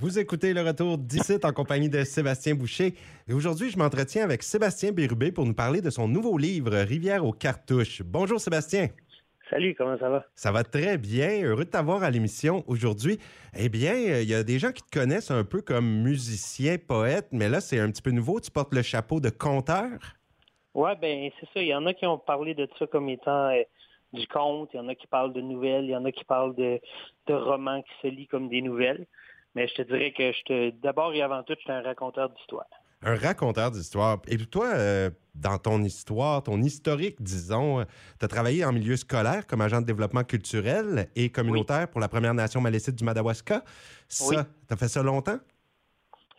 Vous écoutez le retour d'ici en compagnie de Sébastien Boucher. Et aujourd'hui, je m'entretiens avec Sébastien Bérubé pour nous parler de son nouveau livre Rivière aux cartouches. Bonjour Sébastien. Salut, comment ça va? Ça va très bien. Heureux de t'avoir à l'émission aujourd'hui. Eh bien, il y a des gens qui te connaissent un peu comme musicien, poète, mais là, c'est un petit peu nouveau. Tu portes le chapeau de conteur. Ouais, ben c'est ça. Il y en a qui ont parlé de ça comme étant euh, du conte. Il y en a qui parlent de nouvelles. Il y en a qui parlent de, de romans qui se lisent comme des nouvelles. Mais je te dirais que je te d'abord et avant tout, je suis un raconteur d'histoire. Un raconteur d'histoire. Et toi, euh, dans ton histoire, ton historique, disons, tu as travaillé en milieu scolaire comme agent de développement culturel et communautaire pour la Première Nation malécite du Madawaska. Ça, tu as fait ça longtemps?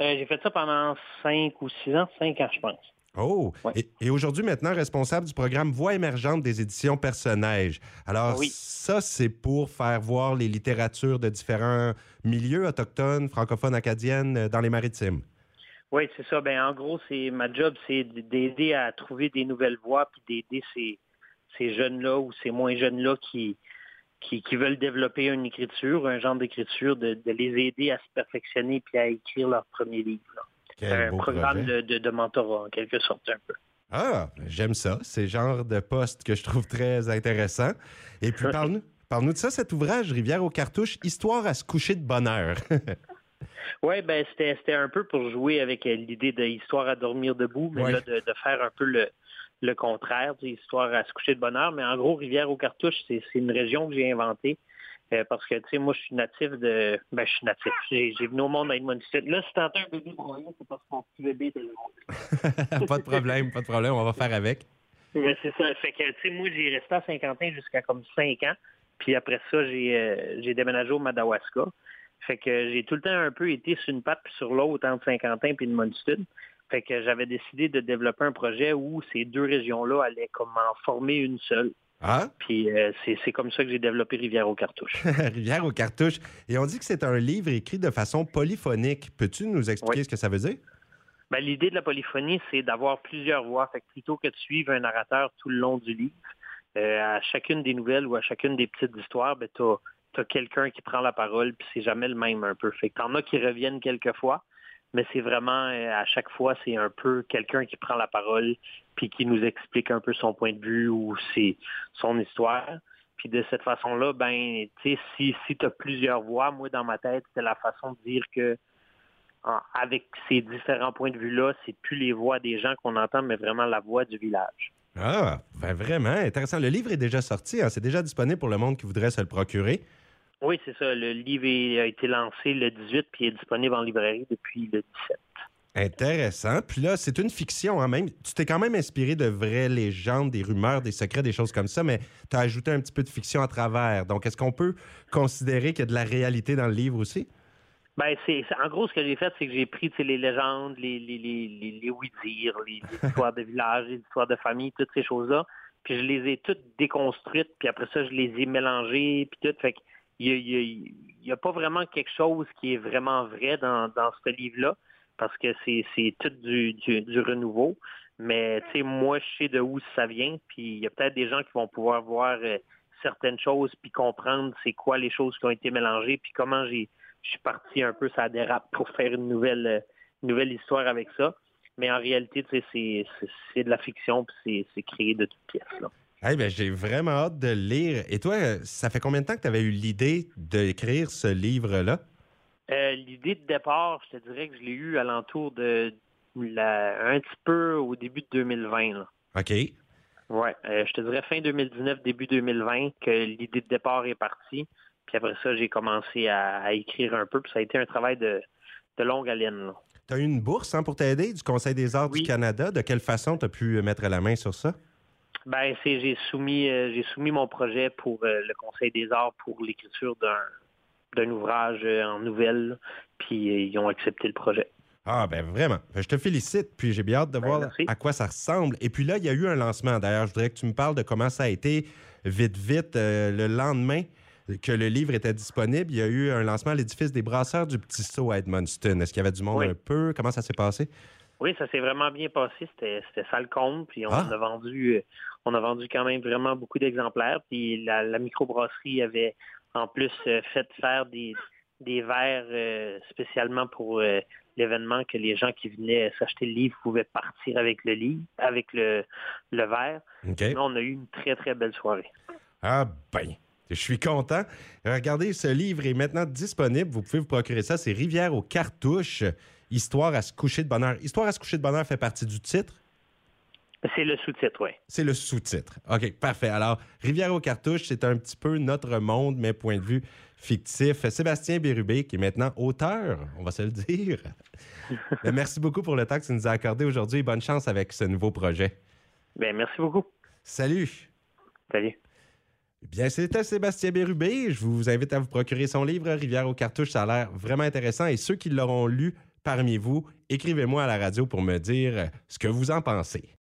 Euh, j'ai fait ça pendant cinq ou six ans, cinq ans, je pense. Oh, et, aujourd'hui maintenant responsable du programme Voix émergente des éditions Personnages. Alors ça, c'est pour faire voir les littératures de différents milieux autochtones, francophones, acadiennes euh, dans les maritimes. Oui, c'est ça. Ben en gros, c'est ma job, c'est d'aider à trouver des nouvelles voies, puis d'aider ces, ces jeunes-là ou ces moins jeunes-là qui, qui, veulent développer une écriture, un genre d'écriture, de, les aider à se perfectionner puis à écrire leur premier livre un programme de, de, mentorat, en quelque sorte, un peu. Ah, j'aime ça. C'est le genre de poste que je trouve très intéressant. Et puis, parle-nous parle de ça, cet ouvrage, Rivière aux cartouches, Histoire à se coucher de bonheur. oui, ben c'était un peu pour jouer avec euh, l'idée d'histoire à dormir debout, mais là, de, faire un peu le, le contraire, histoire à se coucher de bonheur. Mais en gros, Rivière aux cartouches, c'est une région que j'ai inventée euh, parce que, tu sais, moi, je suis natif de... Ben, je suis natif. J'ai venu au monde à Edmonton. Là, si t'entends un bébé broyer, c'est parce que mon petit bébé était là. pas de problème, pas de problème. On va faire avec. c'est ça. Fait que, tu sais, moi, j'ai resté à Saint-Quentin jusqu'à comme 5 ans. Puis après ça, j'ai euh, j'ai déménagé au Madawaska. Fait que j'ai tout le temps un peu été sur une patte puis sur l'autre entre Saint-Quentin puis Edmonton. Fait que j'avais décidé de développer un projet où ces deux régions-là allaient comme en former une seule. Ah? Puis euh, c'est comme ça que j'ai développé Rivière aux cartouches. Rivière aux cartouches. Et on dit que c'est un livre écrit de façon polyphonique. Peux-tu nous expliquer ce que ça veut dire? Ben, L'idée de la polyphonie, c'est d'avoir plusieurs voix. Fait que plutôt que de suivre un narrateur tout le long du livre, euh, à chacune des nouvelles ou à chacune des petites histoires, ben, tu as, quelqu'un qui prend la parole, puis c'est jamais le même un peu. Fait que t'en as qui reviennent quelques fois, mais c'est vraiment, euh, à chaque fois, c'est un peu quelqu'un qui prend la parole, puis qui nous explique un peu son point de vue ou son histoire. Puis de cette façon-là, ben, tu sais, si, si tu as plusieurs voix, moi, dans ma tête, c'est la façon de dire que avec ces différents points de vue-là, c'est plus les voix des gens qu'on entend, mais vraiment la voix du village. Ah, ben vraiment intéressant. Le livre est déjà sorti, hein? c'est déjà disponible pour le monde qui voudrait se le procurer. Oui, c'est ça. Le livre a été lancé le 18 puis est disponible en librairie depuis le 17. Intéressant. Puis là, c'est une fiction, hein, même. Tu t'es quand même inspiré de vraies légendes, des rumeurs, des secrets, des choses comme ça, mais tu as ajouté un petit peu de fiction à travers. Donc, est-ce qu'on peut considérer qu'il y a de la réalité dans le livre aussi? Ben, c'est, en gros, ce que j'ai fait, c'est que j'ai pris les légendes, les, les, les, les, oui-dire, les, histoires de village, les histoires de famille, toutes ces choses-là, puis je les ai toutes déconstruites, puis après ça, je les ai mélangées, puis tout. Fait il n'y a, pas vraiment quelque chose qui est vraiment vrai dans, ce livre-là, parce que c'est, tout du, renouveau. Mais tu sais, moi, je sais de où ça vient, puis il y a peut-être des gens qui vont pouvoir voir euh, certaines choses, puis comprendre c'est quoi les choses qui ont été mélangées, puis comment je suis parti un peu ça dérape pour faire une nouvelle euh, nouvelle histoire avec ça. Mais en réalité, c'est de la fiction, puis c'est créé de toutes pièces. Là. Eh ben, j'ai vraiment hâte de lire. Et toi, ça fait combien de temps que tu avais eu l'idée d'écrire ce livre-là? Euh, l'idée de départ, je te dirais que je l'ai eu alentour de la, un petit peu au début de 2020. OK. Ouais, euh, je te dirais fin 2019, début 2020 que l'idée de départ est partie. Puis après ça, j'ai commencé à, écrire un peu. Puis ça a été un travail de, longue haleine. Tu as eu une bourse hein, pour t'aider du Conseil des arts du Canada? De quelle façon tu as pu mettre la main sur ça? Ben, c'est j'ai soumis euh, j'ai soumis mon projet pour euh, le Conseil des arts pour l'écriture d'un d'un ouvrage euh, en nouvelle, puis ils ont accepté le projet. Ah ben vraiment, je te félicite, puis j'ai bien hâte de ben, voir à quoi ça ressemble. Et puis là, il y a eu un lancement. D'ailleurs, je voudrais que tu me parles de comment ça a été vite, vite, le lendemain que le livre était disponible. Il y a eu un lancement à l'édifice des Brasseurs du Petit Saut à Edmundston. Est-ce qu'il y avait du monde un peu? Comment ça s'est passé? Oui, ça s'est vraiment bien passé. C'était, c'était ça le compte. Puis on ah! a vendu, euh, on a vendu quand même vraiment beaucoup d'exemplaires. Puis la, microbrasserie avait en plus euh, fait faire des, des verres euh, spécialement pour euh, l'événement que les gens qui venaient s'acheter le livre pouvaient partir avec le livre, avec le, le verre. on a eu une très, très belle soirée. Ah ben, je suis content. Regardez, ce livre est maintenant disponible. Vous pouvez vous procurer ça. C'est Rivière aux cartouches, Histoire à se coucher de bonheur. Histoire à se coucher de bonheur fait partie du titre? C'est le sous-titre, oui. C'est le sous-titre. OK, parfait. Alors, Rivière aux cartouches, c'est un petit peu notre monde, mais point de vue fictif. Sébastien Bérubé, qui est maintenant auteur, on va se le dire. merci beaucoup pour le temps que tu nous as accordé aujourd'hui. Bonne chance avec ce nouveau projet. Bien, merci beaucoup. Salut. Salut. Bien, c'était Sébastien Bérubé. Je vous invite à vous procurer son livre Rivière aux cartouches. Ça a l'air vraiment intéressant. Et ceux qui l'auront lu parmi vous, écrivez-moi à la radio pour me dire ce que vous en pensez.